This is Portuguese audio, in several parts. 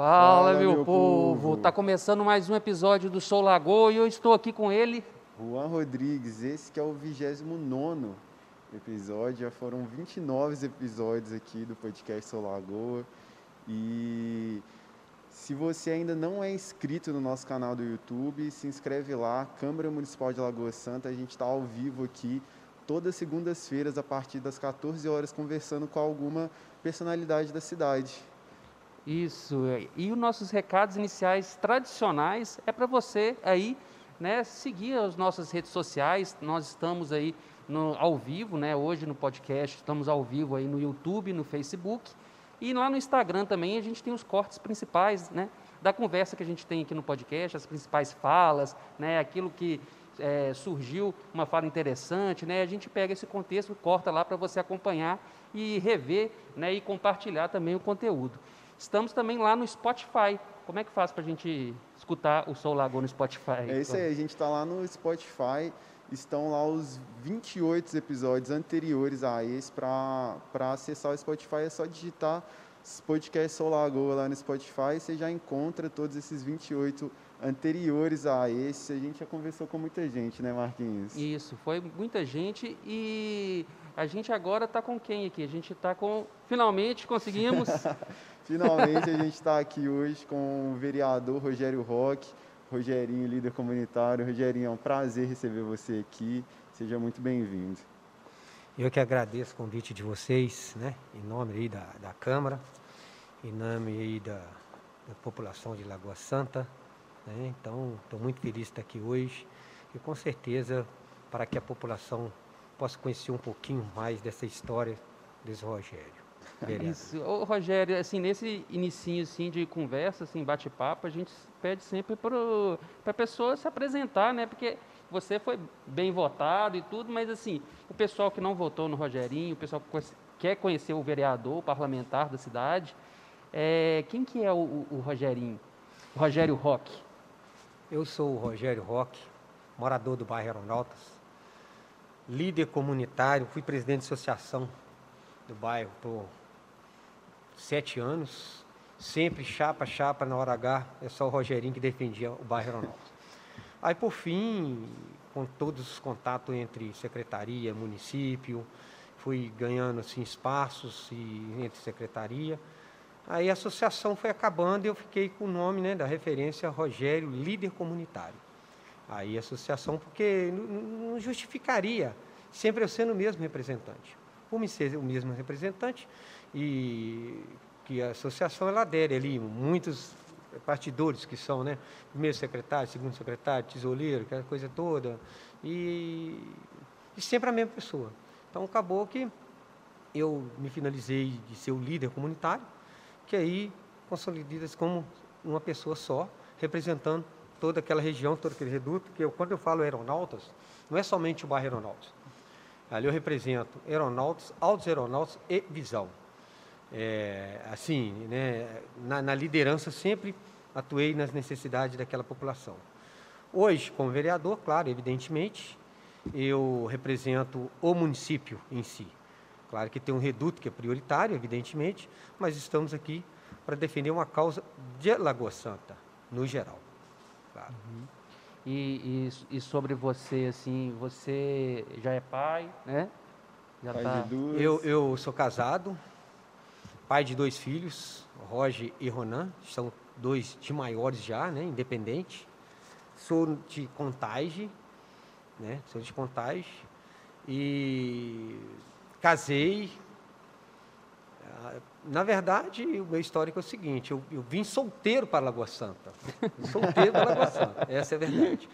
Fala, Fala meu, meu povo. povo! Tá começando mais um episódio do Sou Lagoa e eu estou aqui com ele. Juan Rodrigues, esse que é o 29 episódio. Já foram 29 episódios aqui do podcast Sou Lagoa. E se você ainda não é inscrito no nosso canal do YouTube, se inscreve lá, Câmara Municipal de Lagoa Santa. A gente está ao vivo aqui todas segundas-feiras a partir das 14 horas conversando com alguma personalidade da cidade. Isso. E os nossos recados iniciais tradicionais é para você aí, né, seguir as nossas redes sociais. Nós estamos aí no, ao vivo, né, hoje no podcast, estamos ao vivo aí no YouTube, no Facebook. E lá no Instagram também a gente tem os cortes principais, né, da conversa que a gente tem aqui no podcast, as principais falas, né, aquilo que é, surgiu uma fala interessante, né, a gente pega esse contexto, corta lá para você acompanhar e rever, né, e compartilhar também o conteúdo. Estamos também lá no Spotify. Como é que faz para a gente escutar o Soul Lagoa no Spotify? É isso aí, a gente está lá no Spotify. Estão lá os 28 episódios anteriores a esse. Para acessar o Spotify é só digitar podcast Soul Lagoa lá no Spotify. Você já encontra todos esses 28 anteriores a esse. A gente já conversou com muita gente, né, Marquinhos? Isso, foi muita gente e a gente agora está com quem aqui? A gente está com. Finalmente conseguimos. Finalmente a gente está aqui hoje com o vereador Rogério Roque, Rogerinho, líder comunitário. Rogerinho, é um prazer receber você aqui. Seja muito bem-vindo. Eu que agradeço o convite de vocês, né? Em nome aí da, da Câmara, em nome aí da, da população de Lagoa Santa. Né? Então, estou muito feliz de estar aqui hoje e com certeza para que a população possa conhecer um pouquinho mais dessa história desse Rogério. Isso. Ô, Rogério, assim, nesse inicinho assim, de conversa, assim, bate-papo, a gente pede sempre para a pessoa se apresentar, né? Porque você foi bem votado e tudo, mas assim, o pessoal que não votou no Rogerinho, o pessoal que quer conhecer o vereador, o parlamentar da cidade, é, quem que é o, o Rogerinho? O Rogério Roque. Eu sou o Rogério Roque, morador do bairro Aeronautas, líder comunitário, fui presidente de associação do bairro por sete anos, sempre chapa, chapa na hora H, é só o Rogerinho que defendia o bairro Aeronauta. Aí, por fim, com todos os contatos entre secretaria, município, fui ganhando assim, espaços e, entre secretaria. Aí a associação foi acabando e eu fiquei com o nome né, da referência Rogério Líder Comunitário. Aí a associação, porque não justificaria sempre eu sendo o mesmo representante. Por me ser o mesmo representante, e que a associação ela adere ali, muitos partidores que são, né? Primeiro secretário, segundo secretário, tesoureiro, aquela coisa toda, e, e sempre a mesma pessoa. Então acabou que eu me finalizei de ser o líder comunitário, que aí consolidei-se como uma pessoa só, representando toda aquela região, todo aquele reduto, porque eu, quando eu falo aeronautas, não é somente o bairro aeronautas. Ali eu represento aeronautas, altos aeronautas e visão é, assim, né, na, na, liderança sempre atuei nas necessidades daquela população. Hoje, como vereador, claro, evidentemente, eu represento o município em si. Claro que tem um reduto que é prioritário, evidentemente, mas estamos aqui para defender uma causa de Lagoa Santa, no geral. Claro. Uhum. E, e, e, sobre você, assim, você já é pai, né? Já pai tá... eu, eu sou casado, pai de dois filhos, Roger e Ronan, são dois de maiores já, né, independente. Sou de Contagem, né, sou de Contagem. E casei. Na verdade, o meu histórico é o seguinte, eu, eu vim solteiro para Lagoa Santa. Solteiro para Lagoa Santa, essa é a verdade.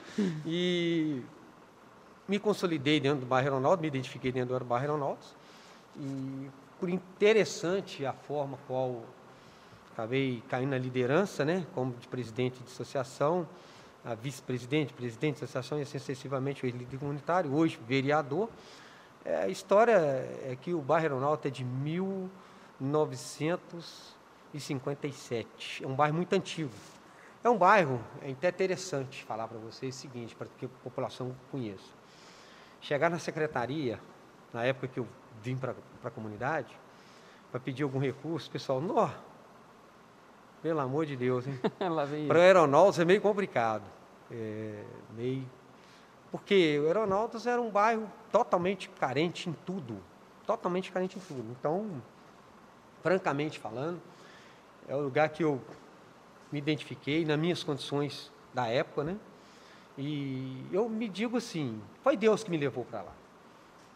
E me consolidei dentro do bairro Aeronautas, me identifiquei dentro do bairro Aeronautas. E por interessante a forma qual acabei caindo na liderança, né, como de presidente de associação, a vice-presidente, presidente de associação e assim sucessivamente o líder comunitário, hoje vereador. É, a história é que o bairro Aeronauta é de 1957, é um bairro muito antigo. É um bairro, é até interessante falar para vocês o seguinte, para que a população conheça. Chegar na secretaria, na época que eu vim para a comunidade, para pedir algum recurso, pessoal, nó, pelo amor de Deus, hein? Para aeronautas é meio complicado. É, meio. Porque o aeronautas era um bairro totalmente carente em tudo. Totalmente carente em tudo. Então, francamente falando, é o lugar que eu me identifiquei nas minhas condições da época, né? E eu me digo assim, foi Deus que me levou para lá.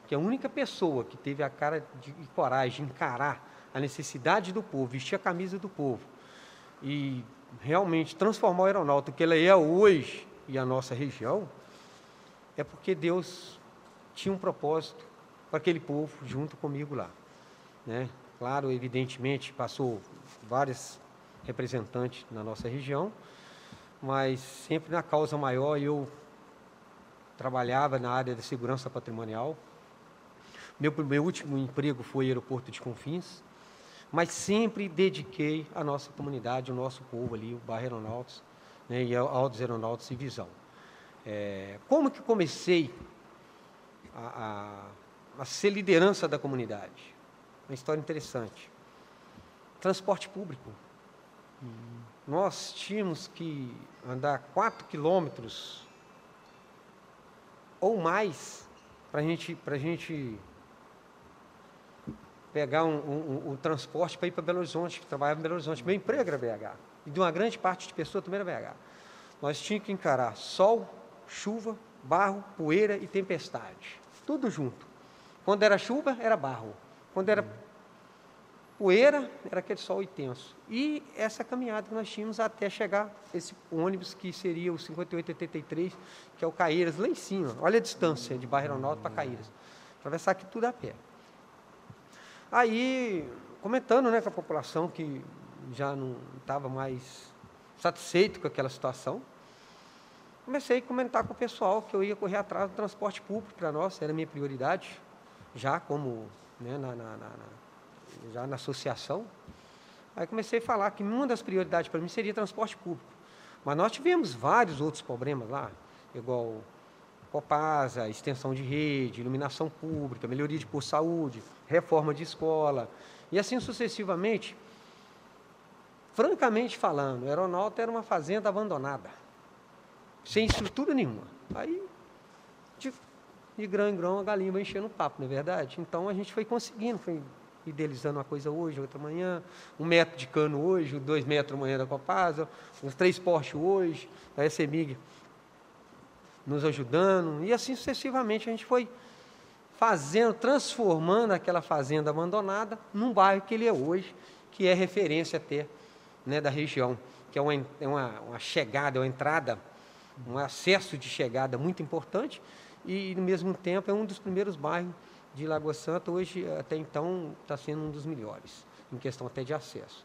Que a única pessoa que teve a cara de, e coragem de encarar a necessidade do povo, vestir a camisa do povo e realmente transformar o aeronauta que ele é hoje e a nossa região, é porque Deus tinha um propósito para aquele povo junto comigo lá. Né? Claro, evidentemente, passou vários representantes na nossa região, mas sempre na causa maior eu trabalhava na área de segurança patrimonial. Meu, meu último emprego foi aeroporto de Confins, mas sempre dediquei a nossa comunidade, o nosso povo ali, o bairro Aeronautas, né, e Altos Aeronautas e Visão. É, como que comecei a, a, a ser liderança da comunidade? Uma história interessante. Transporte público. Nós tínhamos que andar 4 quilômetros ou mais para gente, a gente pegar um, um, um, um transporte para ir para Belo Horizonte, trabalhava em Belo Horizonte. Meu emprego era BH. E de uma grande parte de pessoas também era BH. Nós tínhamos que encarar sol, chuva, barro, poeira e tempestade. Tudo junto. Quando era chuva, era barro. Quando era poeira, era aquele sol intenso. E essa caminhada que nós tínhamos até chegar esse ônibus que seria o 5883, que é o Caíras, lá em cima. Olha a distância de Barra Aeronauta para Caíras. Atravessar aqui tudo a pé. Aí, comentando né, com a população que já não estava mais satisfeito com aquela situação, comecei a comentar com o pessoal que eu ia correr atrás do transporte público para nós, era a minha prioridade, já como né, na, na, na, já na associação. Aí comecei a falar que uma das prioridades para mim seria transporte público. Mas nós tivemos vários outros problemas lá, igual Copasa, extensão de rede, iluminação pública, melhoria de por saúde, reforma de escola, e assim sucessivamente. Francamente falando, o aeronauta era uma fazenda abandonada, sem estrutura nenhuma. Aí, de, grão em grão, a galinha vai enchendo o papo, não é verdade? Então a gente foi conseguindo, foi idealizando uma coisa hoje, outra amanhã, um metro de cano hoje, dois metros amanhã da Copasa, uns três postes hoje, da SEMIG nos ajudando, e assim sucessivamente a gente foi fazendo, transformando aquela fazenda abandonada num bairro que ele é hoje, que é referência até né, da região, que é uma, é uma, uma chegada, uma entrada, um acesso de chegada muito importante, e no mesmo tempo é um dos primeiros bairros de Lagoa Santa, hoje até então está sendo um dos melhores, em questão até de acesso.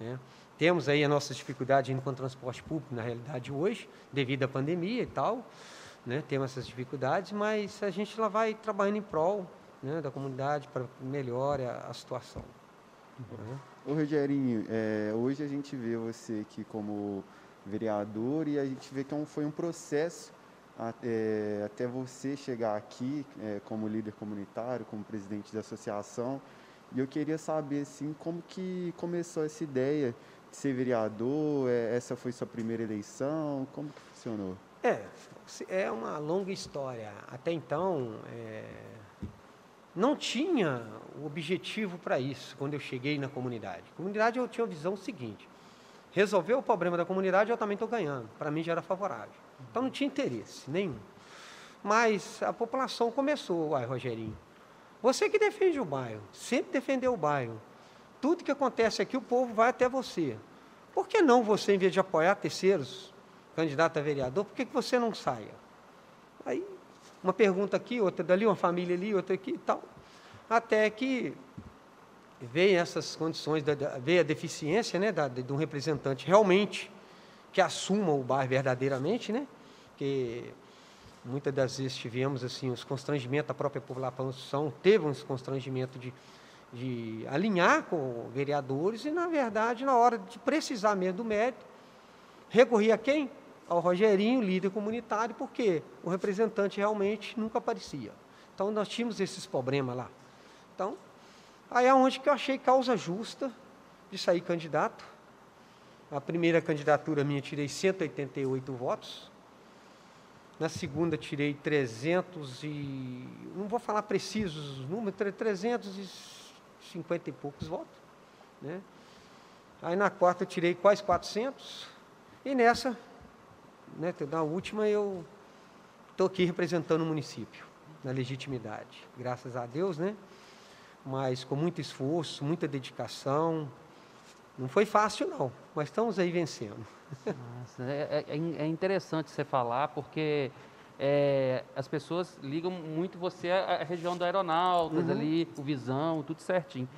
Né? Temos aí a nossa dificuldade com o transporte público, na realidade, hoje, devido à pandemia e tal, né? temos essas dificuldades, mas a gente lá vai trabalhando em prol né, da comunidade para melhorar a, situação. Né? Ô Rogerinho, é, hoje a gente vê você aqui como vereador e a gente vê que é um, foi um processo até, até você chegar aqui é, como líder comunitário, como presidente da associação. E eu queria saber assim, como que começou essa ideia de ser vereador? É, essa foi sua primeira eleição? Como que funcionou? É, é uma longa história. Até então, é, não tinha o objetivo para isso quando eu cheguei na comunidade. Comunidade eu tinha a visão seguinte: resolver o problema da comunidade eu também estou ganhando. Para mim já era favorável. Então não tinha interesse nenhum. Mas a população começou, uai, Rogerinho, você que defende o bairro, sempre defendeu o bairro. Tudo que acontece aqui, o povo vai até você. Por que não você, em vez de apoiar terceiros, candidato a vereador, por que, que você não saia? Aí, uma pergunta aqui, outra dali, uma família ali, outra aqui e tal. Até que veio essas condições, veio a deficiência né, da, de um representante realmente que assuma o bairro verdadeiramente, né? Que muitas das vezes tivemos assim os constrangimentos da própria população, teve uns constrangimentos de, de alinhar com vereadores e, na verdade, na hora de precisar mesmo do mérito, recorria a quem? Ao Rogerinho, líder comunitário, porque o representante realmente nunca aparecia. Então, nós tínhamos esses problemas lá. Então, aí é onde que eu achei causa justa de sair candidato A primeira candidatura minha tirei 188 votos. Na segunda tirei 300 e não vou falar precisos os números, 350 e poucos votos, né? Aí na quarta eu tirei quase 400 e nessa, né, na última eu estou aqui representando o município na legitimidade, graças a Deus, né? Mas com muito esforço, muita dedicação, não foi fácil, não, mas estamos aí vencendo. Nossa, é, é, é, interessante você falar, porque é, as pessoas ligam muito você à, região do Aeronautas, uhum. ali, o Visão, tudo certinho.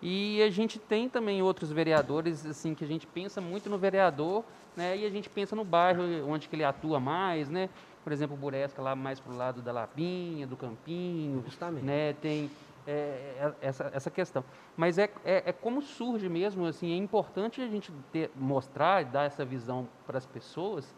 E a gente tem também outros vereadores, assim, que a gente pensa muito no vereador, né? E a gente pensa no bairro onde que ele atua mais, né? Por exemplo, o Buresca lá mais para o lado da Lapinha, do Campinho. Justamente. Né? Tem é, é, essa, essa questão. Mas é, é, é, como surge mesmo, assim, é importante a gente ter, mostrar dar essa visão para as pessoas,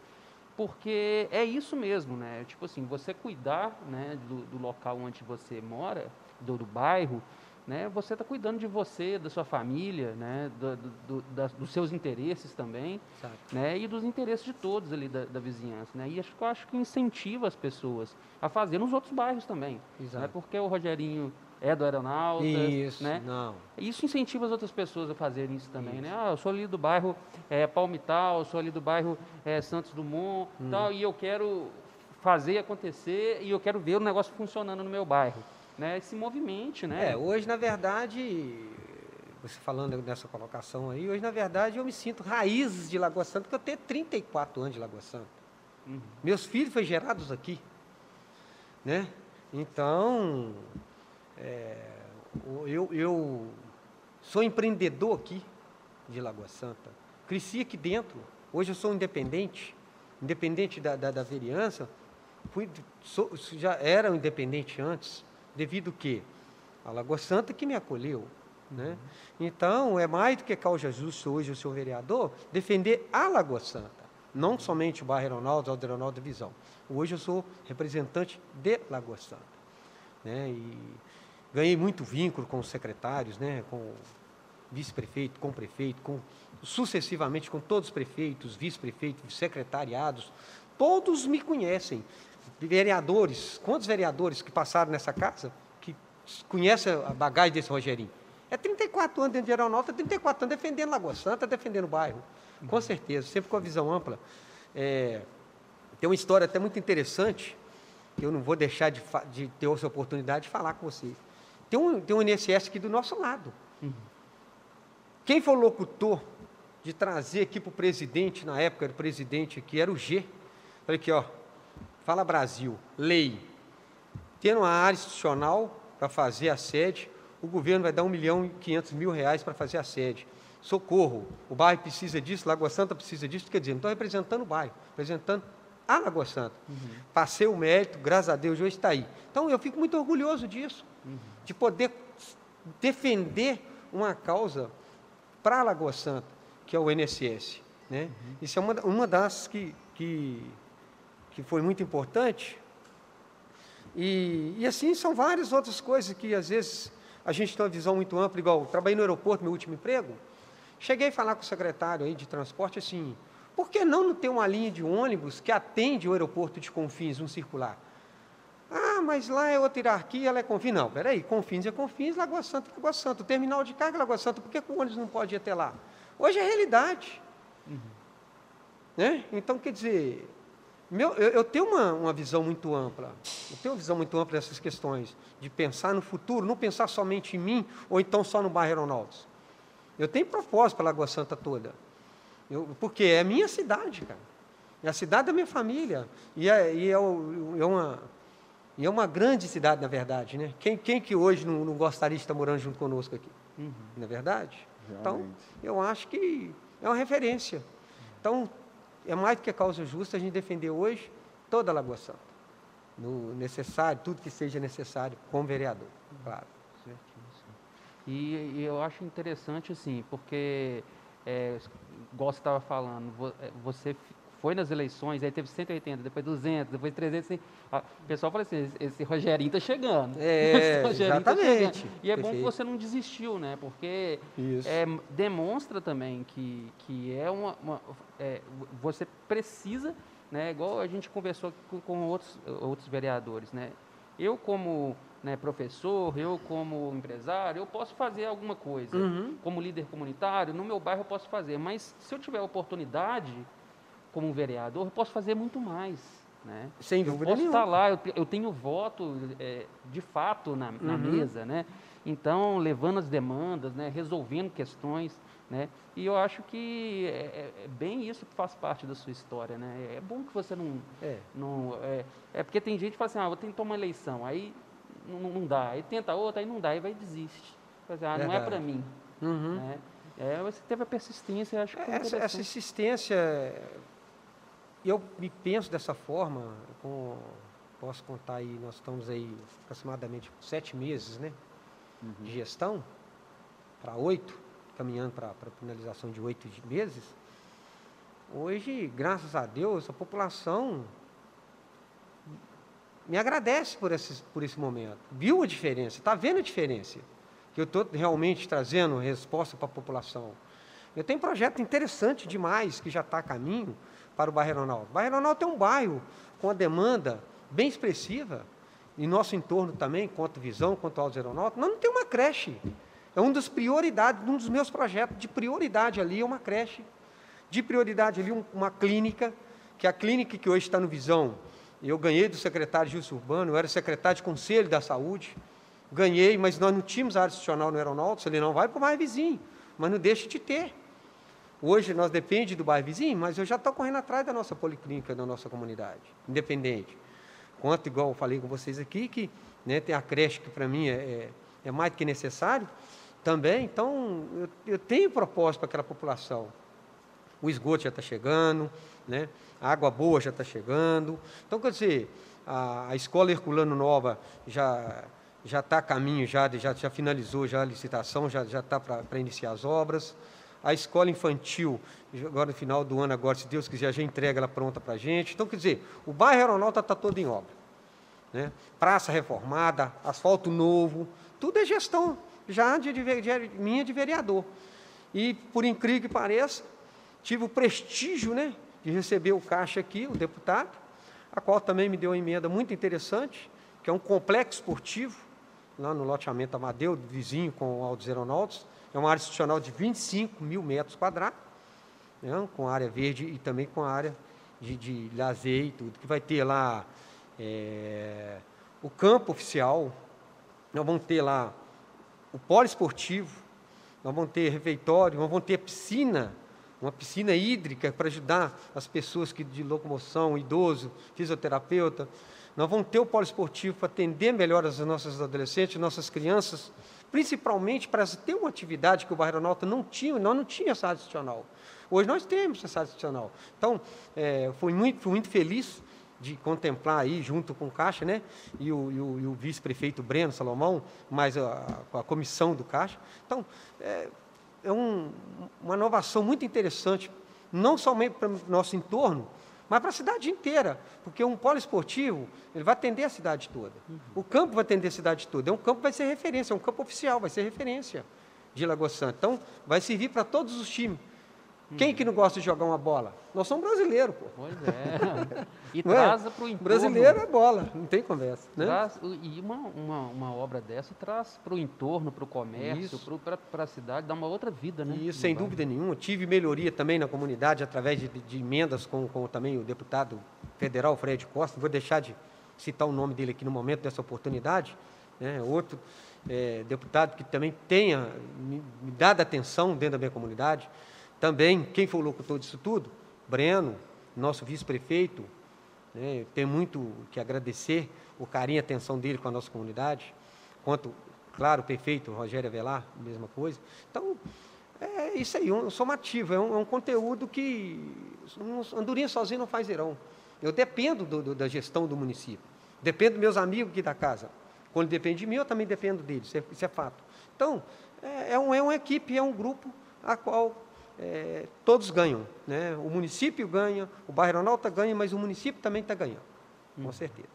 porque é isso mesmo, né? Tipo assim, você cuidar né, do, do local onde você mora, do, do bairro, né? Você está cuidando de você, da sua família, né? Do, do, da, dos seus interesses também, Exato. né? E dos interesses de todos ali da, da vizinhança, né? E acho que eu acho que incentiva as pessoas a fazer nos outros bairros também, né? Exato. né? Porque o Rogerinho é do aeronauta, isso, né? Não. Isso incentiva as outras pessoas a fazerem isso também, isso. né? Ah, eu sou ali do bairro é, Palmital, eu sou ali do bairro é, Santos Dumont, hum. tal, e eu quero fazer acontecer e eu quero ver o negócio funcionando no meu bairro, né? Se movimente, né? É, hoje na verdade, você falando nessa colocação aí, hoje na verdade eu me sinto raízes de Lagoa Santa, porque eu tenho 34 anos de Lagoa Santa. Uhum. Meus filhos foram gerados aqui, né? Então, é, eu, eu sou empreendedor aqui de Lagoa Santa. Cresci aqui dentro. Hoje eu sou independente, independente da, da, da vereança. Fui, sou, já era um independente antes, devido que a Lagoa Santa que me acolheu. Né? Então, é mais do que causa justo hoje o seu vereador defender a Lagoa Santa, não somente o bairro Aeronauta, o Aeronauta Visão. Hoje eu sou representante de Lagoa Santa. Né? E Ganhei muito vínculo com os secretários, né, com o vice-prefeito, com o prefeito, com, sucessivamente com todos os prefeitos, vice-prefeitos, secretariados. Todos me conhecem. Vereadores, quantos vereadores que passaram nessa casa que conhecem a bagagem desse Rogerinho? É 34 anos dentro de Aeronauta, 34 anos defendendo Lagoa Santa, defendendo o bairro. Com certeza, sempre com a visão ampla. É, tem uma história até muito interessante, que eu não vou deixar de, de ter essa oportunidade de falar com vocês. Tem um, tem um INSS aqui do nosso lado. Uhum. Quem foi o locutor de trazer aqui para o presidente, na época, era o presidente aqui, era o G. Falei aqui, ó, fala Brasil, lei. Tendo uma área institucional para fazer a sede, o governo vai dar um milhão e quinhentos mil reais para fazer a sede. Socorro, o bairro precisa disso, Lagoa Santa precisa disso, quer dizer, não estou representando o bairro, representando a Lagoa Santa. Uhum. Passei o mérito, graças a Deus, hoje está aí. Então, eu fico muito orgulhoso disso de poder defender uma causa para a Lagoa Santa, que é o INSS. Né? Uhum. Isso é uma, uma das que, que, que foi muito importante. E, e assim são várias outras coisas que às vezes a gente tem uma visão muito ampla, igual trabalhei no aeroporto, meu último emprego. Cheguei a falar com o secretário aí de transporte assim, por que não, não ter uma linha de ônibus que atende o aeroporto de Confins, um circular? Ah, mas lá é outra hierarquia, ela é Confins. Não, peraí, Confins é Confins, Lagoa Santa é Lagoa Santa. O terminal de carga é Lagoa Santa, por que o ônibus não pode ir até lá? Hoje é realidade. Uhum. Né? Então, quer dizer, meu, eu, eu, tenho uma, uma visão muito ampla. Eu tenho uma visão muito ampla dessas questões, de pensar no futuro, não pensar somente em mim, ou então só no bairro Aeronautas. Eu tenho propósito para a Lagoa Santa toda. Eu, porque é a minha cidade, cara. É a cidade da minha família. E é, e é, é uma e é uma grande cidade, na verdade, né? Quem, quem que hoje não, não gostaria de estar morando junto conosco aqui? Uhum. Não é verdade? Então, Realmente. Então, eu acho que é uma referência. Então, é mais do que causa justa a gente defender hoje toda a Lagoa Santa. No necessário, tudo que seja necessário, como vereador, claro. E, e eu acho interessante, assim, porque, é, igual você estava falando, é, você foi nas eleições, aí teve 180, depois 200, depois 300. Assim, o pessoal fala assim, esse Rogerinho está chegando. É, tá exatamente. Tá e é Perfeito. bom que você não desistiu, né? Porque é, demonstra também que, que é uma... uma é, você precisa, né? igual a gente conversou com, com outros, outros vereadores, né? Eu, como né, professor, eu como empresário, eu posso fazer alguma coisa. Uhum. Como líder comunitário, no meu bairro eu posso fazer. Mas se eu tiver oportunidade, como um vereador, eu posso fazer muito mais. Né? Sem dúvida eu posso nenhuma. estar lá, eu, eu tenho voto é, de fato na, na uhum. mesa, né? Então, levando as demandas, né? resolvendo questões, né? E eu acho que é, é, é, bem isso que faz parte da sua história, né? É bom que você não... É, não, é, é porque tem gente que fala assim, ah, vou tentar uma eleição, aí não, não dá. Aí tenta outra, aí não dá, aí vai desiste. Dizer, ah, não é para mim. Uhum. Né? É, você teve a persistência, acho que essa, essa insistência, eu me penso dessa forma, com, posso contar aí, nós estamos aí aproximadamente sete meses, né, uhum. de gestão, para oito, caminhando para a finalização de oito meses. Hoje, graças a Deus, a população me agradece por esse, por esse momento. Viu a diferença, está vendo a diferença. Que eu estou realmente trazendo resposta para a população. Eu tenho um projeto interessante demais que já está a caminho para o bairro Aeronauta. O bairro Aeronauta é um bairro com a demanda bem expressiva, em nosso entorno também, quanto visão, quanto aos aeronautas. Nós não temos uma creche. É uma das prioridades, um dos meus projetos de prioridade ali é uma creche. De prioridade ali uma clínica, que é a clínica que hoje está no Visão, eu ganhei do secretário Gilson Urbano, eu era secretário de Conselho da Saúde. Ganhei, mas nós não tínhamos área institucional no aeronáutico. Ele não vai para o bairro vizinho, mas não deixa de ter. Hoje nós depende do bairro vizinho, mas eu já estou correndo atrás da nossa policlínica, da nossa comunidade, independente. Quanto, igual eu falei com vocês aqui, que né, tem a creche que para mim é, é, é, mais do que necessário também. Então, eu, eu tenho propósito para aquela população. O esgoto já está chegando, né? a água boa já está chegando. Então, quer dizer, a, a escola Herculano Nova já já está a caminho, já, já, já finalizou já a licitação, já está para iniciar as obras. A escola infantil, agora no final do ano, agora, se Deus quiser, já entrega ela pronta para a gente. Então, quer dizer, o bairro Aeronauta está todo em obra. Né? Praça reformada, asfalto novo, tudo é gestão já de, de, de, minha de vereador. E, por incrível que pareça, tive o prestígio né, de receber o Caixa aqui, o deputado, a qual também me deu uma emenda muito interessante, que é um complexo esportivo, lá no loteamento Amadeu, vizinho com o Altos Aeronautas. É uma área institucional de 25 mil metros quadrados, né, com área verde e também com área de, de lazer e tudo, que vai ter lá é, o campo oficial, nós vamos ter lá o polo esportivo, nós vamos ter refeitório, nós vamos ter piscina uma piscina hídrica para ajudar as pessoas que de locomoção, idoso, fisioterapeuta. Nós vamos ter o polo esportivo para atender melhor as nossas adolescentes, nossas crianças, principalmente para ter uma atividade que o bairro Nota não tinha, nós não tínhamos essa área institucional. Hoje nós temos essa área institucional. Então, é, fui, muito, fui muito feliz de contemplar aí, junto com o Caixa, né, e o, o, o vice-prefeito Breno Salomão, mais a, a, comissão do Caixa. Então, é, é um, uma inovação muito interessante, não somente para o nosso entorno, mas para a cidade inteira, porque um polo esportivo ele vai atender a cidade toda. Uhum. O campo vai atender a cidade toda. É um campo que vai ser referência, é um campo oficial, vai ser referência de Lagoa Santa. Então, vai servir para todos os times. Quem que não gosta de jogar uma bola? Nós somos brasileiros, pô. Pois é. E é? traz para o entorno. Brasileiro é bola, não tem conversa. Né? Traz, e uma, uma, uma, obra dessa traz para o entorno, para o comércio, para a cidade, dá uma outra vida, né? Isso, sem dúvida nenhuma. Tive melhoria também na comunidade através de, de emendas com, com também o deputado federal Fred Costa. Vou deixar de citar o nome dele aqui no momento dessa oportunidade. Né? Outro é, deputado que também tenha me, me dado atenção dentro da minha comunidade. Também, quem foi o locutor disso tudo? Breno, nosso vice-prefeito. Né? Tenho muito que agradecer o carinho e atenção dele com a nossa comunidade. Quanto, claro, o prefeito Rogério Avelar, mesma coisa. Então, é isso aí, um somativo, é um, é um conteúdo que um, Andorinha sozinho não faz irão. Eu dependo do, do, da gestão do município. Dependo dos meus amigos aqui da casa. Quando depende de mim, eu também dependo deles, isso é, isso é fato. Então, é, é, um, é uma equipe, é um grupo a qual é, todos ganham. Né? O município ganha, o bairro Aeronauta ganha, mas o município também está ganhando, com certeza.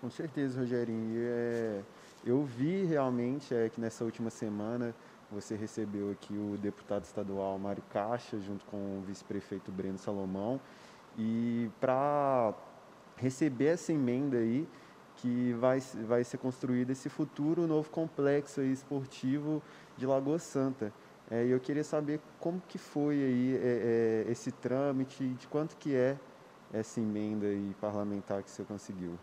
Com certeza, Rogerinho. É, eu vi realmente é, que nessa última semana você recebeu aqui o deputado estadual Mário Caixa, junto com o vice-prefeito Breno Salomão, e para receber essa emenda aí, que vai, vai ser construído esse futuro novo complexo esportivo de Lagoa Santa. É, eu queria saber como que foi aí é, é, esse trâmite, de quanto que é essa emenda aí parlamentar que você conseguiu.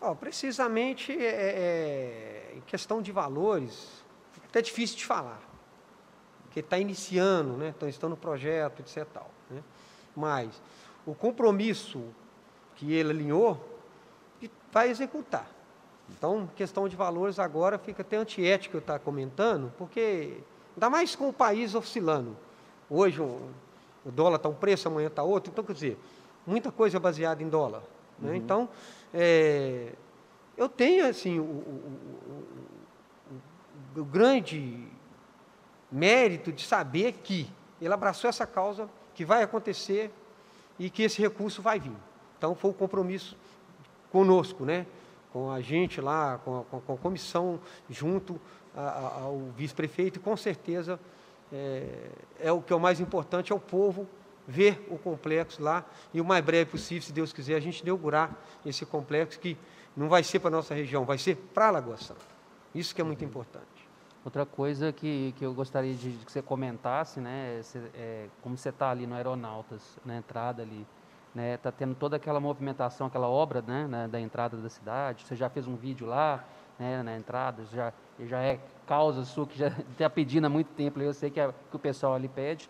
Oh, precisamente é, é, em questão de valores, até difícil de falar, porque está iniciando, né? então estão no projeto, etc. Tal, né? Mas o compromisso que ele alinhou vai executar. Então, questão de valores agora fica até antiético eu estar comentando, porque ainda mais com o país oscilando. Hoje o, o dólar está um preço, amanhã está outro, então quer dizer, muita coisa baseada em dólar. Né? Uhum. Então, é, eu tenho assim o, o, o, o, grande mérito de saber que ele abraçou essa causa, que vai acontecer e que esse recurso vai vir. Então foi o um compromisso conosco, né? com a gente lá, com a, com a comissão, junto a, ao vice-prefeito, e com certeza é, é, o que é o mais importante, é o povo ver o complexo lá e o mais breve possível, se Deus quiser, a gente inaugurar esse complexo que não vai ser para a nossa região, vai ser para a Lagoa Santa. Isso que é muito importante. Outra coisa que, que eu gostaria de, de que você comentasse, né, é, como você está ali no Aeronautas, na entrada ali, né? Tá tendo toda aquela movimentação, aquela obra, né, né, da entrada da cidade. Você já fez um vídeo lá, né, na entrada, já já é causa sua que já está pedindo há muito tempo. Eu sei que, é, que o pessoal ali pede.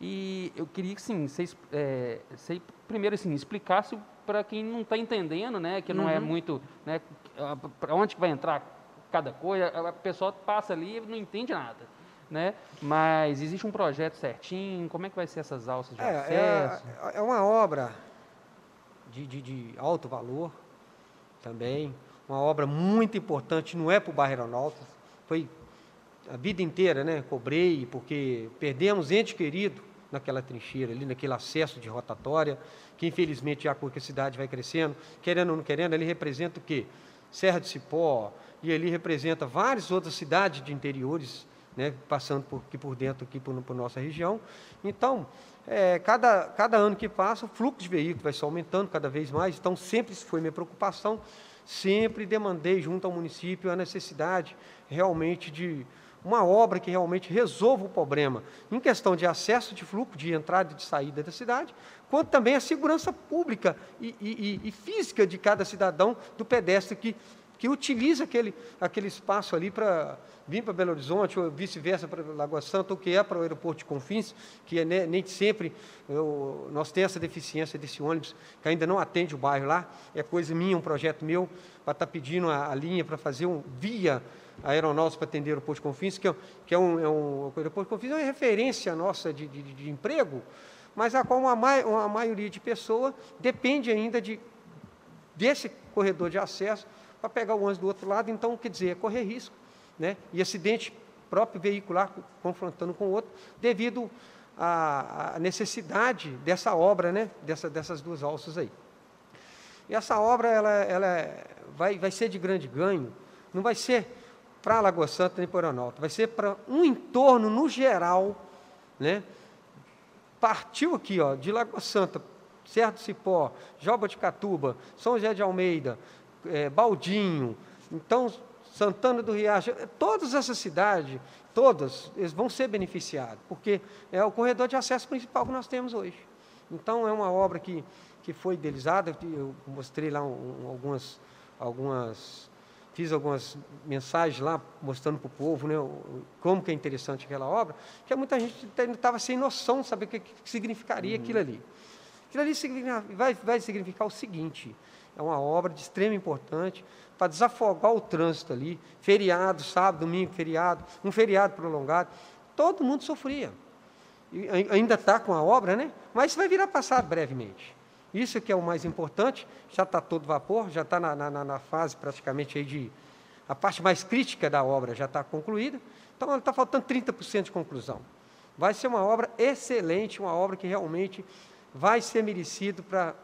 E eu queria que, sim, vocês, é, você primeiro, assim, explicasse para quem não está entendendo, né, que não é uhum. é muito, né, para onde que vai entrar cada coisa, a pessoa passa ali e não entende nada né? Mas existe um projeto certinho? Como é que vai ser essas alças de é, acesso? É, é uma obra de, de, de, alto valor também, uma obra muito importante, não é para o bairro Aeronautas, foi a vida inteira, né? Cobrei, porque perdemos ente querido naquela trincheira ali, naquele acesso de rotatória, que infelizmente já porque a cidade vai crescendo, querendo ou não querendo, ele representa o quê? Serra de Cipó, e ali representa várias outras cidades de interiores né, passando por, aqui por dentro, aqui por, por nossa região. Então, é, cada, cada ano que passa, o fluxo de veículos vai se aumentando cada vez mais, então sempre isso foi minha preocupação, sempre demandei junto ao município a necessidade realmente de uma obra que realmente resolva o problema em questão de acesso de fluxo, de entrada e de saída da cidade, quanto também a segurança pública e, e, e física de cada cidadão, do pedestre que, que utiliza aquele, aquele espaço ali para vir para Belo Horizonte, ou vice-versa para Lagoa Santa, ou que é para o aeroporto de Confins, que é, né, nem sempre eu, nós temos essa deficiência desse ônibus, que ainda não atende o bairro lá, é coisa minha, um projeto meu, para estar tá pedindo a, a linha para fazer um via aeronáutica para atender o aeroporto de Confins, que é, que é um, é um, o aeroporto de Confins é uma referência nossa de, de, de emprego, mas a qual uma, uma maioria de pessoas depende ainda de, desse corredor de acesso para pegar o ônibus do outro lado, então, quer dizer, é correr risco né? e acidente próprio veicular confrontando com o outro, devido à, necessidade dessa obra, né? Dessa, dessas duas alças aí. E essa obra ela, ela vai, vai ser de grande ganho, não vai ser para Lagoa Santa nem para Aeronauta, vai ser para um entorno no geral, né? Partiu aqui, ó, de Lagoa Santa, Serra do Cipó, Catuba, São José de Almeida, é, Baldinho, então Santana do Riacho, todas essas cidades, todas, eles vão ser beneficiados, porque é o corredor de acesso principal que nós temos hoje. Então, é uma obra que, que foi idealizada, eu mostrei lá um, algumas, algumas, fiz algumas mensagens lá, mostrando para o povo né, como que é interessante aquela obra, que muita gente estava sem noção de saber o que, que significaria uhum. aquilo ali. Aquilo ali vai, vai significar o seguinte, é uma obra de extrema importância, para desafogar o trânsito ali, feriado, sábado, domingo, feriado, um feriado prolongado, todo mundo sofria. E ainda está com a obra, né? Mas isso vai virar passado brevemente. Isso que é o mais importante, já está todo vapor, já está na, na, na, fase praticamente aí de. A parte mais crítica da obra já está concluída, então está faltando 30% de conclusão. Vai ser uma obra excelente, uma obra que realmente vai ser merecido para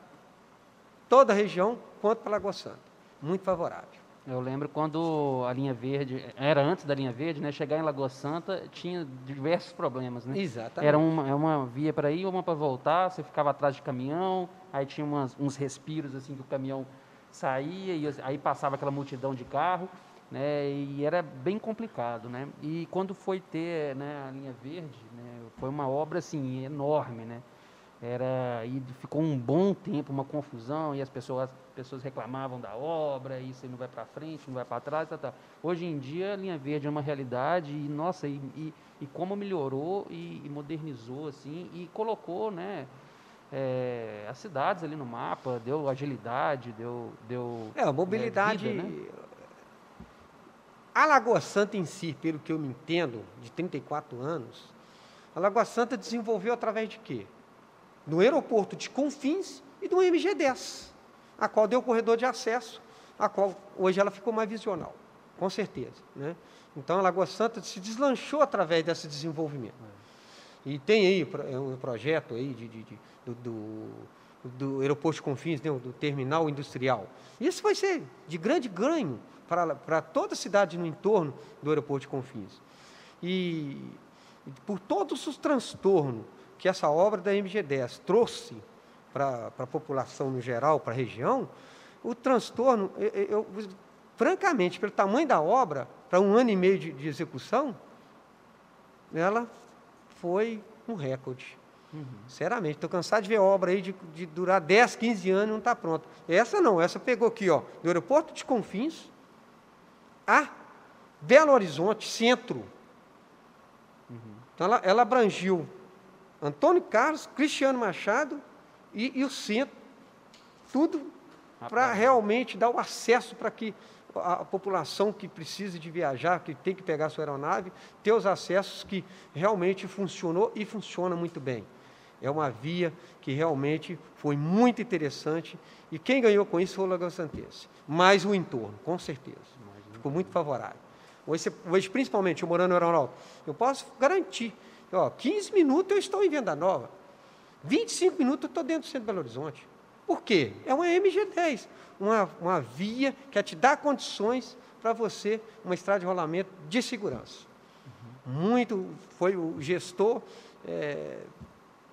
toda a região, quanto para Lagoa Santa. Muito favorável. Eu lembro quando a linha verde, era antes da linha verde, né? Chegar em Lagoa Santa tinha diversos problemas, né? Exatamente. Era uma, é uma via para ir, uma para voltar, você ficava atrás de caminhão, aí tinha umas, uns respiros assim que o caminhão saía e aí passava aquela multidão de carro, né? E era bem complicado, né? E quando foi ter né, a linha verde, né, foi uma obra assim enorme, né? Era, e ficou um bom tempo uma confusão e as pessoas, pessoas reclamavam da obra, e você não vai para frente, não vai para trás, tá, tá. Hoje em dia a linha verde é uma realidade e nossa, e, e, e como melhorou e, e, modernizou assim e colocou, né, é, as cidades ali no mapa, deu agilidade, deu, deu é a mobilidade. É, vida, né? A Lagoa Santa em si, pelo que eu me entendo, de 34 anos, a Lagoa Santa desenvolveu através de quê? Do aeroporto de Confins e do MG10, a qual deu corredor de acesso, a qual hoje ela ficou mais visional, com certeza. Né? Então, a Lagoa Santa se deslanchou através desse desenvolvimento. E tem aí é um projeto aí de, de, de do, do, do, aeroporto de Confins, né, do terminal industrial. Isso vai ser de grande ganho para, para toda a cidade no entorno do aeroporto de Confins. E por todos os transtornos que essa obra da MG10 trouxe para a população no geral, para a região, o transtorno, eu, eu, francamente, pelo tamanho da obra, para um ano e meio de, de execução, ela foi um recorde. Uhum. Sinceramente, estou cansado de ver obra aí de, de durar 10, 15 anos e não está pronta. Essa não, essa pegou aqui, ó, do aeroporto de Confins a Belo Horizonte, centro. Uhum. Então, ela, ela abrangiu Antônio Carlos, Cristiano Machado e, e o centro. Tudo para realmente dar o acesso para que a população que precisa de viajar, que tem que pegar sua aeronave, ter os acessos que realmente funcionou e funciona muito bem. É uma via que realmente foi muito interessante e quem ganhou com isso foi o Lagoa Santense. Mais o entorno, com certeza. Ficou muito favorável. Hoje, hoje principalmente, eu morando no Aeronauta, eu posso garantir Ó, 15 minutos eu estou em Venda Nova. 25 minutos eu estou dentro do centro de Belo Horizonte. Por quê? É uma MG10, uma, uma via que te dá condições para você, uma estrada de rolamento de segurança. Uhum. Muito, foi o gestor, é,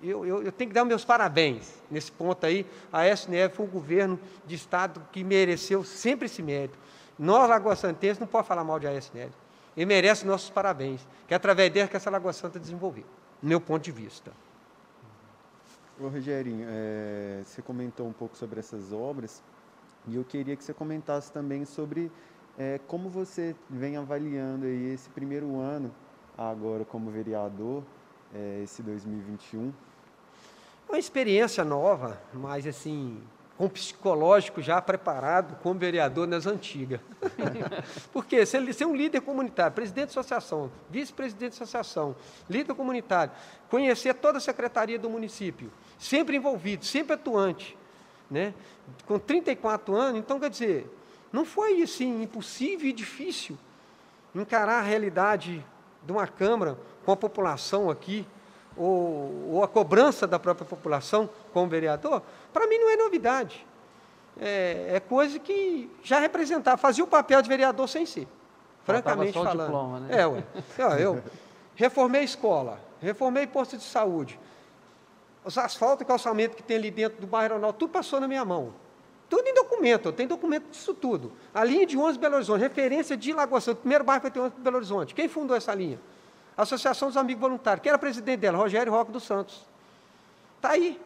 eu, eu, eu, tenho que dar meus parabéns nesse ponto aí. A SNF foi um governo de Estado que mereceu sempre esse mérito. Nós, Lagoa Santense, não pode falar mal de ASNEV e merece nossos parabéns, que é através dele que essa Lagoa Santa desenvolveu, no meu ponto de vista. Ô, Rogerinho, é, você comentou um pouco sobre essas obras e eu queria que você comentasse também sobre é, como você vem avaliando aí esse primeiro ano agora como vereador, é, esse 2021. Uma experiência nova, mas assim, o psicológico já preparado como vereador nas antigas. Porque se ser um líder comunitário, presidente de associação, vice-presidente de associação, líder comunitário, conhecer toda a secretaria do município, sempre envolvido, sempre atuante, né? com 34 anos, então quer dizer, não foi assim impossível e difícil encarar a realidade de uma Câmara com a população aqui, ou, ou a cobrança da própria população como vereador, para mim não é novidade. É, é, coisa que já representava, fazia o papel de vereador sem ser, francamente só falando. diploma, né? É, ué. Eu, reformei escola, reformei posto de saúde, os asfaltos e calçamento que tem ali dentro do bairro Ronaldo, tudo passou na minha mão. Tudo em documento, eu tenho documento disso tudo. A linha de 11 Belo Horizonte, referência de Lagoa Santa, o primeiro bairro foi ter 11 Belo Horizonte. Quem fundou essa linha? Associação dos Amigos Voluntários. Quem era presidente dela? Rogério Roque dos Santos. Está aí.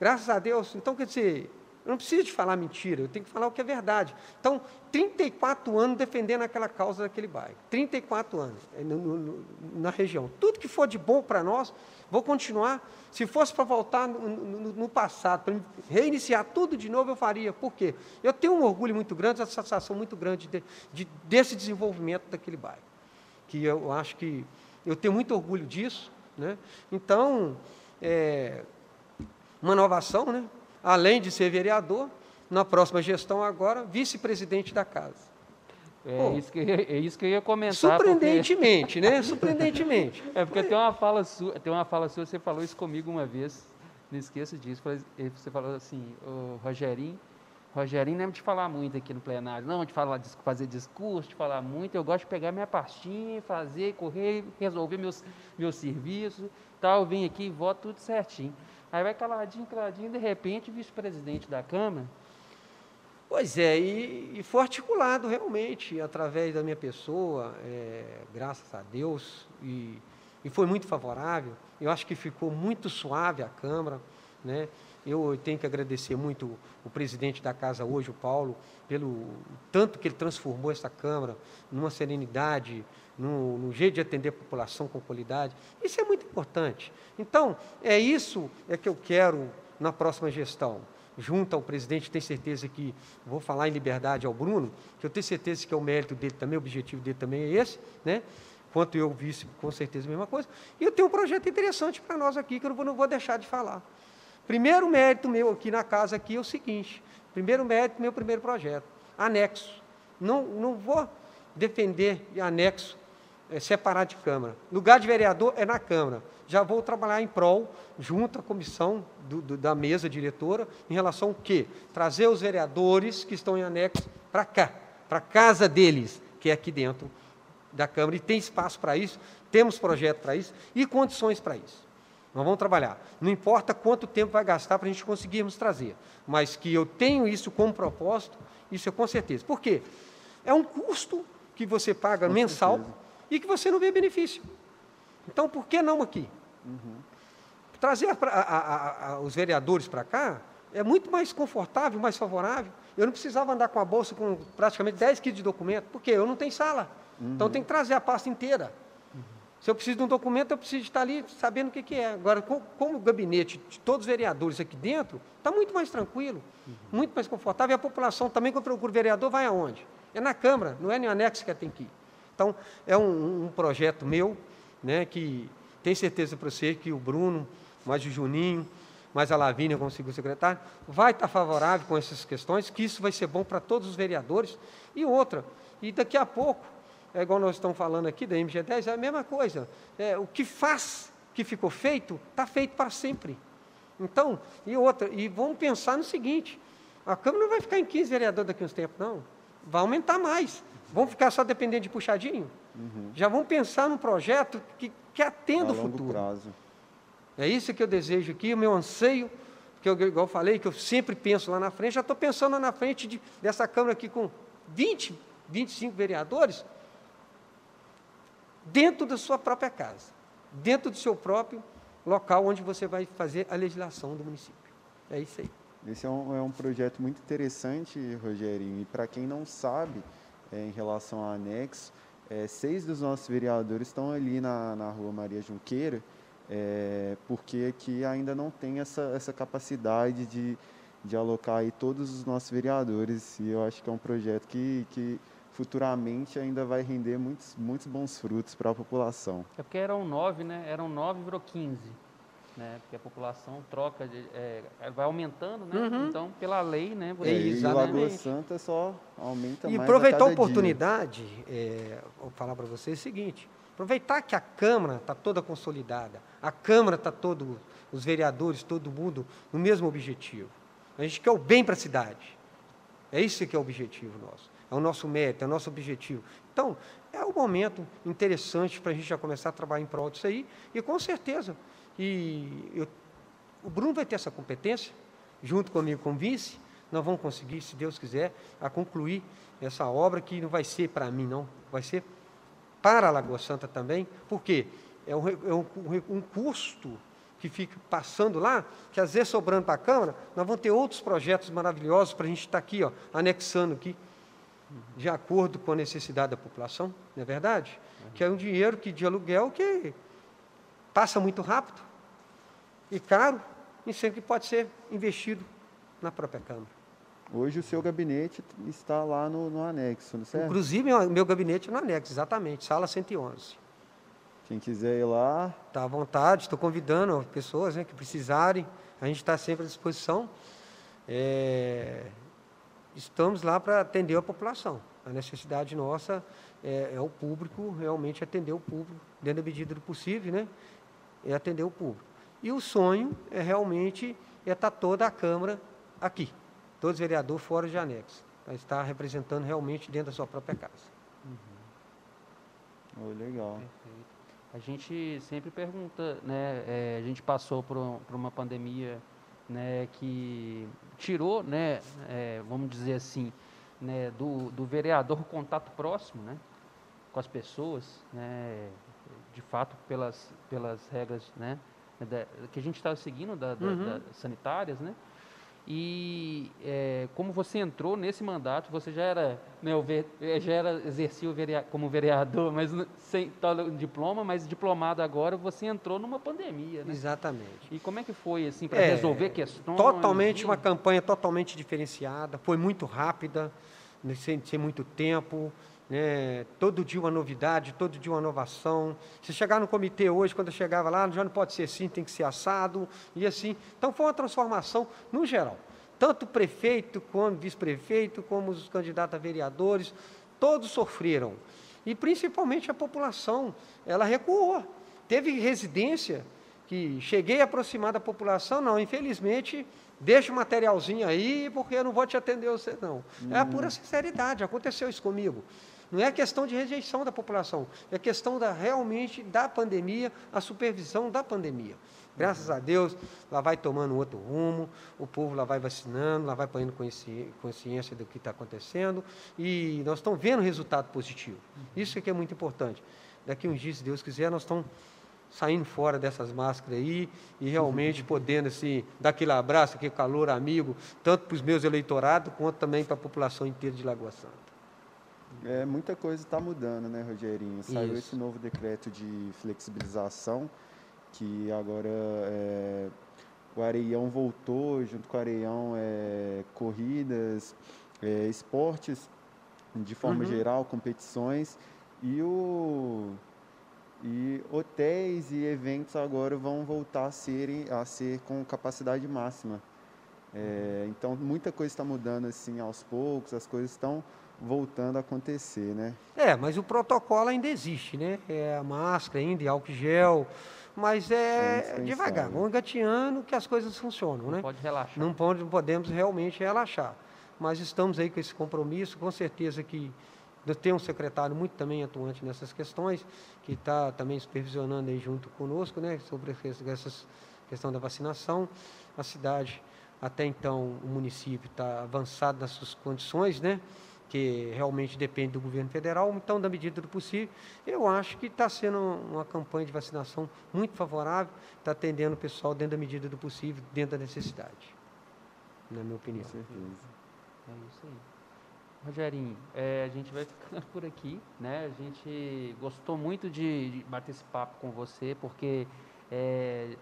Graças a Deus. Então, quer dizer, eu não preciso de falar mentira, eu tenho que falar o que é verdade. Então, 34 anos defendendo aquela causa daquele bairro. 34 anos é, no, no, na região. Tudo que for de bom para nós, vou continuar. Se fosse para voltar no, no passado, para reiniciar tudo de novo, eu faria. Por quê? Eu tenho um orgulho muito grande, uma satisfação muito grande de, de, desse desenvolvimento daquele bairro. Que eu acho que eu tenho muito orgulho disso. Né? Então, é, uma inovação, né? além de ser vereador, na próxima gestão agora, vice-presidente da casa. É, isso que, eu ia- é isso que eu ia comentar. Surpreendentemente, né? Surpreendentemente. Porque, é porque tem uma fala sua, tem uma fala sua, você falou isso comigo uma vez, não esqueço disso. Você falou assim, o Rogerinho, Rogerinho é de falar muito aqui no plenário, não, de falar, de fazer discurso, de falar muito. Eu gosto de pegar minha pastinha, fazer, correr, resolver meus, meus serviços, tal. Vim aqui e voto tudo certinho. Aí vai caladinho, caladinho, de repente, vice-presidente da Câmara. Pois é, e, e foi articulado realmente através da minha pessoa, é, graças a Deus, e, e foi muito favorável. Eu acho que ficou muito suave a Câmara. Né? Eu tenho que agradecer muito o presidente da casa hoje, o Paulo, pelo tanto que ele transformou essa Câmara numa serenidade, no jeito de atender a população com qualidade. Isso é muito importante. Então, é isso é que eu quero na próxima gestão junto ao presidente, tenho certeza que, vou falar em liberdade ao Bruno, que eu tenho certeza que é o mérito dele também, o objetivo dele também é esse, né? Quanto eu vice, com certeza a mesma coisa. E eu tenho um projeto interessante para nós aqui, que eu não vou deixar de falar. Primeiro mérito meu aqui na casa aqui é o seguinte, primeiro mérito, meu primeiro projeto, anexo. Não, não vou defender anexo é, separado de Câmara. Lugar de vereador é na Câmara. Já vou trabalhar em prol, junto à comissão do, do, da mesa diretora, em relação ao quê? Trazer os vereadores que estão em anexo para cá, para a casa deles, que é aqui dentro da Câmara. E tem espaço para isso, temos projeto para isso e condições para isso. Nós vamos trabalhar. Não importa quanto tempo vai gastar para a gente conseguirmos trazer, mas que eu tenho isso como propósito, isso é com certeza. Por quê? É um custo que você paga Com mensal certeza. e que você não vê benefício. Então, por que não aqui? Trazer pra- a- a- a- os vereadores para cá é muito mais confortável, mais favorável. Eu não precisava andar com a bolsa com praticamente 10 quilos de documento, porque eu não tenho sala. Então, tem que trazer a pasta inteira. Se eu preciso de um documento, eu preciso estar ali sabendo o que, que é. Agora, com- como o gabinete de todos os vereadores aqui dentro, está muito mais tranquilo, muito mais confortável. E a população também, quando procura vereador, vai aonde? É na Câmara, não é no anexo que tem que ir. Então, é um, um projeto meu, né, que tenho certeza para você que o Bruno, mais o Juninho, mais a Lavínia como segundo secretário, vai estar favorável com essas questões, que isso vai ser bom para todos os vereadores. E outra, e daqui a pouco, é igual nós estamos falando aqui da MG10, é a mesma coisa. É, o que faz, que ficou feito, está feito para sempre. Então, e outra, e vamos pensar no seguinte, a Câmara não vai ficar em 15 vereadores daqui a uns tempos, não. Vai aumentar mais. Vamos ficar só dependendo de puxadinho? Já vamos pensar num projeto que, que atenda o futuro. prazo. É isso que eu desejo aqui, o meu anseio, que eu, igual eu falei, que eu sempre penso lá na frente, já estou pensando lá na frente de- dessa Câmara aqui com 20, 25 vereadores, dentro da sua própria casa, dentro do seu próprio local onde você vai fazer a legislação do município. É isso aí. Esse é um, é um projeto muito interessante, Rogerinho. E para quem não sabe, é, em relação ao anexo, é, seis dos nossos vereadores estão ali na, na rua Maria Junqueira, é, porque aqui ainda não tem essa, essa capacidade de, de alocar aí todos os nossos vereadores. E eu acho que é um projeto que, que futuramente ainda vai render muitos, muitos bons frutos para a população. É porque eram nove, né? Eram nove, virou 15. Né? Porque a população troca, de, é, vai aumentando, né? Uhum. Então, pela lei, né? É É, e. Lagoa Santa só aumenta E mais aproveitar a cada dia. oportunidade, é, vou falar para vocês o seguinte: aproveitar que a Câmara está toda consolidada, a Câmara está todo, os vereadores, todo mundo no mesmo objetivo. A gente quer o bem para a cidade. É isso que é o objetivo nosso. É o nosso mérito, é o nosso objetivo. Então, é um momento interessante para a gente já começar a trabalhar em prol disso aí. E com certeza, e eu- o Bruno vai ter essa competência, junto comigo com o vice, nós vamos conseguir, se Deus quiser, a concluir essa obra que não vai ser para mim, não, vai ser para a Lagoa Santa também, porque é um, é um, um custo que fica passando lá, que às vezes sobrando para a Câmara, nós vamos ter outros projetos maravilhosos para a gente estar aqui, ó, anexando aqui, de acordo com a necessidade da população, não é verdade? Que é um dinheiro que, de aluguel que passa muito rápido e caro, e sempre pode ser investido na própria Câmara. Hoje o seu gabinete está lá no, no anexo, não certo? Inclusive, o meu gabinete é no anexo, exatamente, sala 111. Quem quiser ir lá, Está à vontade, estou convidando as pessoas né, que precisarem, a gente está sempre à disposição. É, estamos lá para atender a população. A necessidade nossa é, é o público, realmente atender o público, dentro da medida do possível, né? É atender o público. E o sonho é realmente é estar toda a Câmara aqui, todos os vereadores fora de anexo, para estar representando realmente dentro da sua própria casa. Oh, legal. Perfeito. A gente sempre pergunta, né? é, a gente passou por, por uma pandemia, né, que tirou, né, é, vamos dizer assim, né, do, do vereador o contato próximo, né, com as pessoas, né, de fato pelas pelas regras, né, da- que a gente estava seguindo da, da- Uhum. da- sanitárias, né. E é, como você entrou nesse mandato, você já era, né, eh, já era exercia o verea- como vereador, mas sem tal diploma, mas diplomado agora, você entrou numa pandemia, né? Exatamente. E como é que foi assim para É, resolver questões? Totalmente uma campanha totalmente diferenciada, foi muito rápida, sem, sem muito tempo, né, todo dia uma novidade, todo dia uma inovação. Se chegar no comitê hoje, quando eu chegava lá, já não pode ser assim, tem que ser assado, e assim. Então foi uma transformação no geral. Tanto o prefeito, como vice-prefeito, como os candidatos a vereadores, todos sofreram. E principalmente a população, ela recuou. Teve residência que cheguei a aproximar da população, não, infelizmente, deixa o materialzinho aí, porque eu não vou te atender você, não. É a pura sinceridade, aconteceu isso comigo. Não é questão de rejeição da população, é questão da, realmente da pandemia, a supervisão da pandemia. Graças a Deus, lá vai tomando outro rumo, o povo lá vai vacinando, lá vai consci- consciência do que está acontecendo, e nós estamos vendo resultado positivo. Isso é que é muito importante. Daqui uns dias, se Deus quiser, nós estamos saindo fora dessas máscaras aí e realmente podendo assim, dar aquele abraço, aquele calor amigo, tanto para os meus eleitorados quanto também para a população inteira de Lagoa Santa. É, muita coisa está mudando, né, Rogerinho? Saiu Isso. esse novo decreto de flexibilização, que agora é, o Areião voltou, junto com o Areião, é, corridas, é, esportes, de forma Uhum. geral, competições, e, o, e hotéis e eventos agora vão voltar a, serem, a ser com capacidade máxima. É, então, muita coisa está mudando assim aos poucos, as coisas estão voltando a acontecer, né? É, mas o protocolo ainda existe, né? É a máscara ainda, álcool gel, mas É é devagar, vamos engateando que as coisas funcionam, Não né? pode relaxar. Não pode- não podemos realmente relaxar. Mas estamos aí com esse compromisso, com certeza que temos um secretário muito também atuante nessas questões, que está também supervisionando aí junto conosco, né, sobre essa essas questão da vacinação. A cidade, até então, o município está avançado nas suas condições, né, que realmente depende do governo federal, então, da medida do possível, eu acho que está sendo uma campanha de vacinação muito favorável, está atendendo o pessoal dentro da medida do possível, dentro da necessidade, na minha opinião. Com certeza. É isso aí. Rogerinho, é, a gente vai ficando por aqui, né? A gente gostou muito de, de bater esse papo com você, porque é,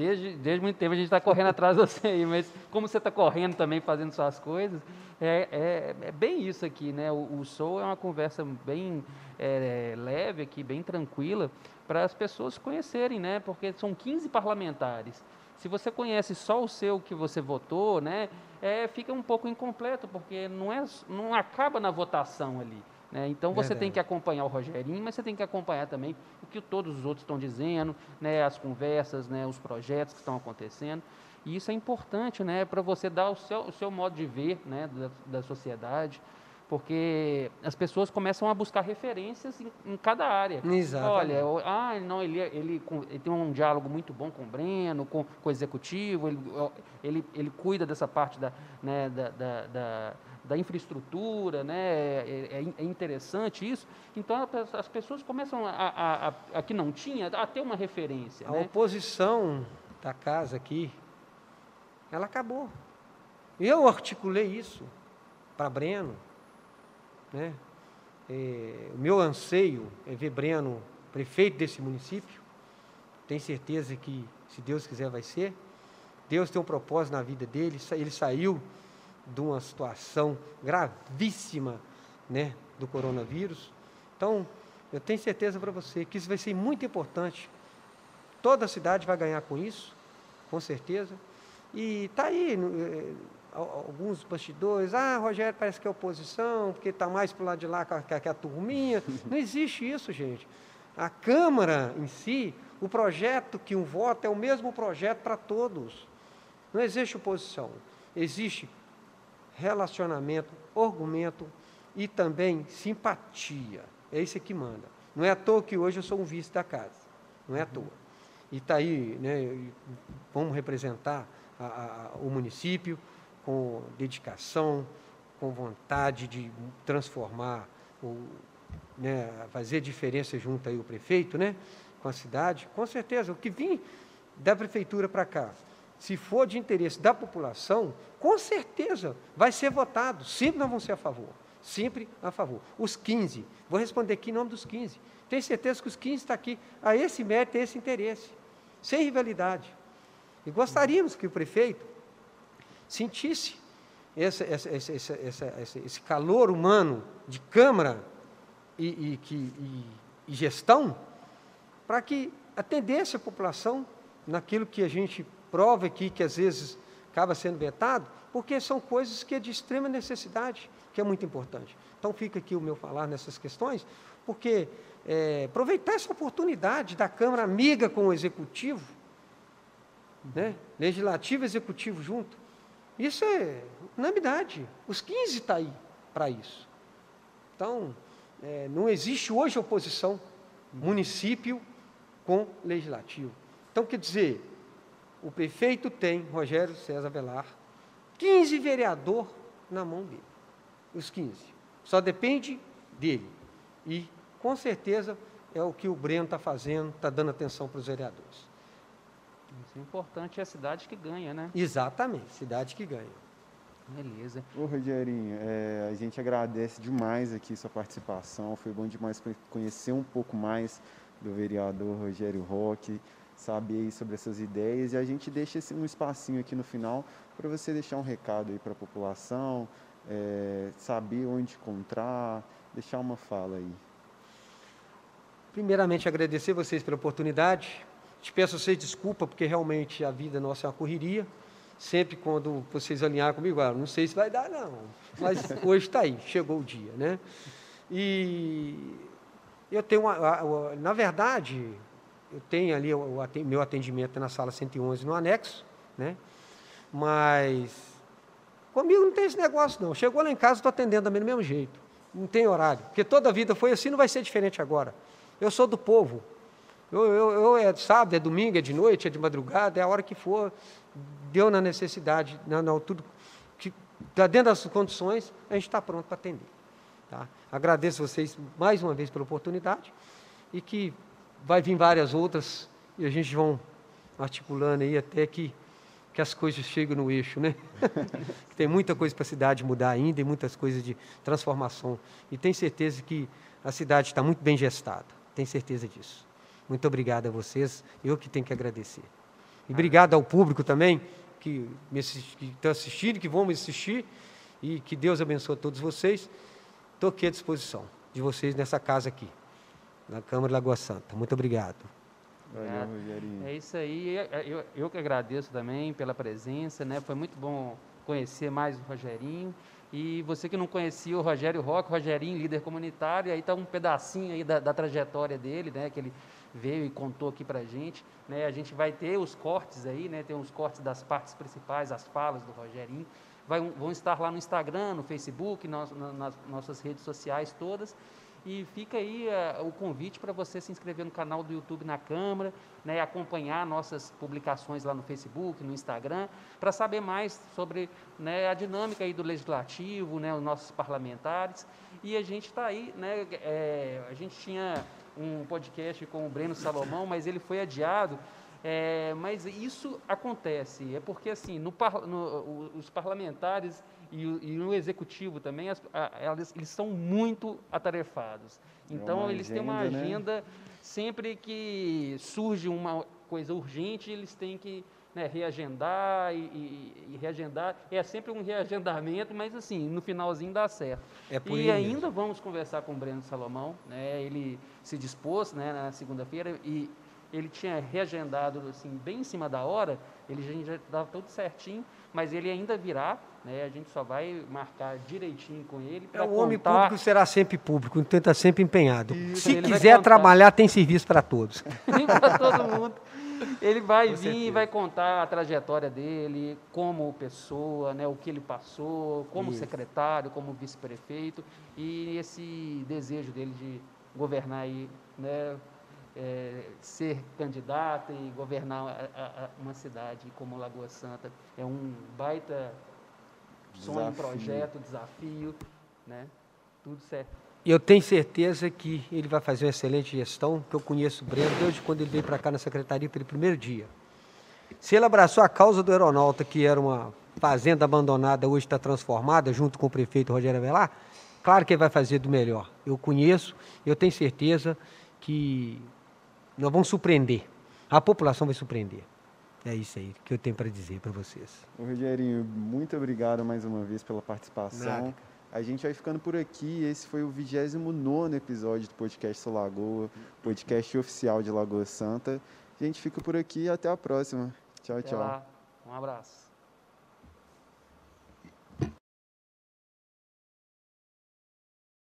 desde, desde muito tempo a gente está correndo atrás de você aí, mas como você está correndo também, fazendo suas coisas, é, é, é bem isso aqui, né? O, o Soul é uma conversa bem é, leve aqui, bem tranquila, para as pessoas conhecerem, né? Porque são 15 parlamentares. Se você conhece só o seu que você votou, né, é, fica um pouco incompleto, porque não, é, não acaba na votação ali. Né? Então você tem Verdade. que acompanhar o Rogerinho, mas você tem que acompanhar também que todos os outros estão dizendo, né, as conversas, né, os projetos que estão acontecendo. E isso é importante né, para você dar o seu, o seu modo de ver né, da, da sociedade, porque as pessoas começam a buscar referências em, em cada área. Exatamente. Olha, ah, não, ele, ele, ele tem um diálogo muito bom com o Breno, com, com o executivo, ele, ele, ele cuida dessa parte da, né, da, da, da- da infraestrutura, né? É, é in- é interessante isso. Então as pessoas começam a, a, a, a que não tinha a ter uma referência. A né? oposição da casa aqui, ela acabou. Eu articulei isso para Breno. Né? É, o meu anseio é ver Breno prefeito desse município. Tenho certeza que, se Deus quiser, vai ser. Deus tem um propósito na vida dele. Ele saiu de uma situação gravíssima né, do coronavírus. Então, eu tenho certeza para você que isso vai ser muito importante Toda a cidade vai ganhar com isso, com certeza. E está aí, eh, alguns bastidores, ah, Rogério parece que é oposição, porque está mais para o lado de lá que a, que a turminha. Não existe isso, gente. A Câmara em si, o projeto que um voto é o mesmo projeto para todos. Não existe oposição. Existe relacionamento, argumento e também simpatia. É isso que manda. Não é à toa que hoje eu sou um vice da casa. Não é à toa. E está aí, né, vamos representar a, a, o município com dedicação, com vontade de transformar, o, né, fazer diferença junto aí o prefeito, né, com a cidade. Com certeza, o que vim da prefeitura para cá, se for de interesse da população, com certeza vai ser votado. Sempre nós vamos ser a favor. Sempre a favor. Os 15, vou responder aqui em nome dos 15. Tenho certeza que os 15 estão aqui a esse mérito, a esse interesse, sem rivalidade. E gostaríamos que o prefeito sentisse esse, esse, esse, esse calor humano de Câmara e, e, e, e gestão para que atendesse a população naquilo que a gente prova aqui, que às vezes acaba sendo vetado, porque são coisas que é de extrema necessidade, que é muito importante. Então fica aqui o meu falar nessas questões, porque é, aproveitar essa oportunidade da Câmara amiga com o Executivo, né? Legislativo e Executivo junto, isso é unanimidade. Os 15 estão tá aí para isso. Então, é, não existe hoje oposição município com legislativo. Então, quer dizer, o prefeito tem, Rogério César Velar, 15 vereador na mão dele. Os 15. Só depende dele. E, com certeza, é o que o Breno está fazendo, está dando atenção para os vereadores. Isso é importante é a cidade que ganha, né? Exatamente, cidade que ganha. Beleza. Ô, Rogerinho, é, a gente agradece demais aqui sua participação. Foi bom demais conhecer um pouco mais do vereador Rogério Roque, saber sobre essas ideias. E a gente deixa esse, um espacinho aqui no final para você deixar um recado aí para a população, é, saber onde encontrar, deixar uma fala aí. Primeiramente, agradecer vocês pela oportunidade. Te peço a vocês desculpa, porque realmente a vida nossa é uma correria sempre quando vocês alinhar comigo, ah, não sei se vai dar não, mas hoje está aí, chegou o dia, né? E eu tenho, uma, na verdade, eu tenho ali o meu atendimento na sala 111 no anexo, né? Mas comigo não tem esse negócio não. Chegou lá em casa, estou atendendo também do mesmo jeito. Não tem horário, porque toda a vida foi assim, não vai ser diferente agora. Eu sou do povo. Eu, eu, eu é sábado, é domingo, é de noite, é de madrugada, é a hora que for deu na necessidade, na, na tudo que está dentro das condições, a gente está pronto para atender. Tá? Agradeço vocês mais uma vez pela oportunidade e que vai vir várias outras e a gente vão articulando aí até que, que as coisas cheguem no eixo, né? Tem muita coisa para a cidade mudar ainda e muitas coisas de transformação. E tenho certeza que a cidade está muito bem gestada. Tenho certeza disso. Muito obrigado a vocês. Eu que tenho que agradecer. E obrigado ao público também que estão assistindo, que vão me assistir. E que Deus abençoe todos vocês. Estou aqui à disposição de vocês nessa casa aqui, na Câmara de Lagoa Santa. Muito obrigado. Valeu, É isso aí. Eu, eu que agradeço também pela presença, né? Foi muito bom conhecer mais o Rogerinho. E você que não conhecia o Rogério Roque, Rogerinho, líder comunitário, aí está um pedacinho aí da, da, trajetória dele, né? Que ele veio e contou aqui para a gente. Né? A gente vai ter os cortes aí, né? tem os cortes das partes principais, as falas do Rogerinho. Vai, vão estar lá no Instagram, no Facebook, nas, nas nossas redes sociais todas. E fica aí uh, o convite para você se inscrever no canal do YouTube na Câmara, né, acompanhar nossas publicações lá no Facebook, no Instagram, para saber mais sobre né, a dinâmica aí do Legislativo, né, os nossos parlamentares. E a gente está aí, né, é, a gente tinha um podcast com o Breno Salomão, mas ele foi adiado. É, mas isso acontece, é porque assim, no, no, os parlamentares e e o executivo também, as, a, elas, eles são muito atarefados. É então, é eles agenda, têm uma agenda, né? sempre que surge uma coisa urgente, eles têm que né, reagendar e, e, e, reagendar. É sempre um reagendamento, mas assim, no finalzinho dá certo. É e ainda vamos conversar com o Breno Salomão, né, ele se dispôs né, na segunda-feira e ele tinha reagendado assim, bem em cima da hora, ele já estava tudo certinho, mas ele ainda virá, né? A gente só vai marcar direitinho com ele É, o homem contar. público será sempre público, então está sempre empenhado. Isso, Se quiser trabalhar, tem serviço para todos. para todo mundo. Ele vai Com vir e certeza. vai contar a trajetória dele, como pessoa, né, o que ele passou, como Isso. secretário, como vice-prefeito, e esse desejo dele de governar aí, né, é, ser candidato e governar a- a- uma cidade como Lagoa Santa. É um baita sonho, Desafio. projeto, desafio, né? Tudo certo. Eu tenho certeza que ele vai fazer uma excelente gestão, que eu conheço o Breno desde quando ele veio para cá na secretaria pelo primeiro dia. Se ele abraçou a causa do aeronauta, que era uma fazenda abandonada, hoje está transformada, junto com o prefeito Rogério Avelar, claro que ele vai fazer do melhor. Eu conheço, eu tenho certeza que nós vamos surpreender. A população vai surpreender. É isso aí que eu tenho para dizer para vocês. Ô, Rogerinho, muito obrigado mais uma vez pela participação. Nada, A gente vai ficando por aqui. Esse foi o 29 episódio do podcast Lagoa, podcast oficial de Lagoa Santa. A gente fica por aqui e até a próxima. Tchau, Até tchau. lá. Um abraço.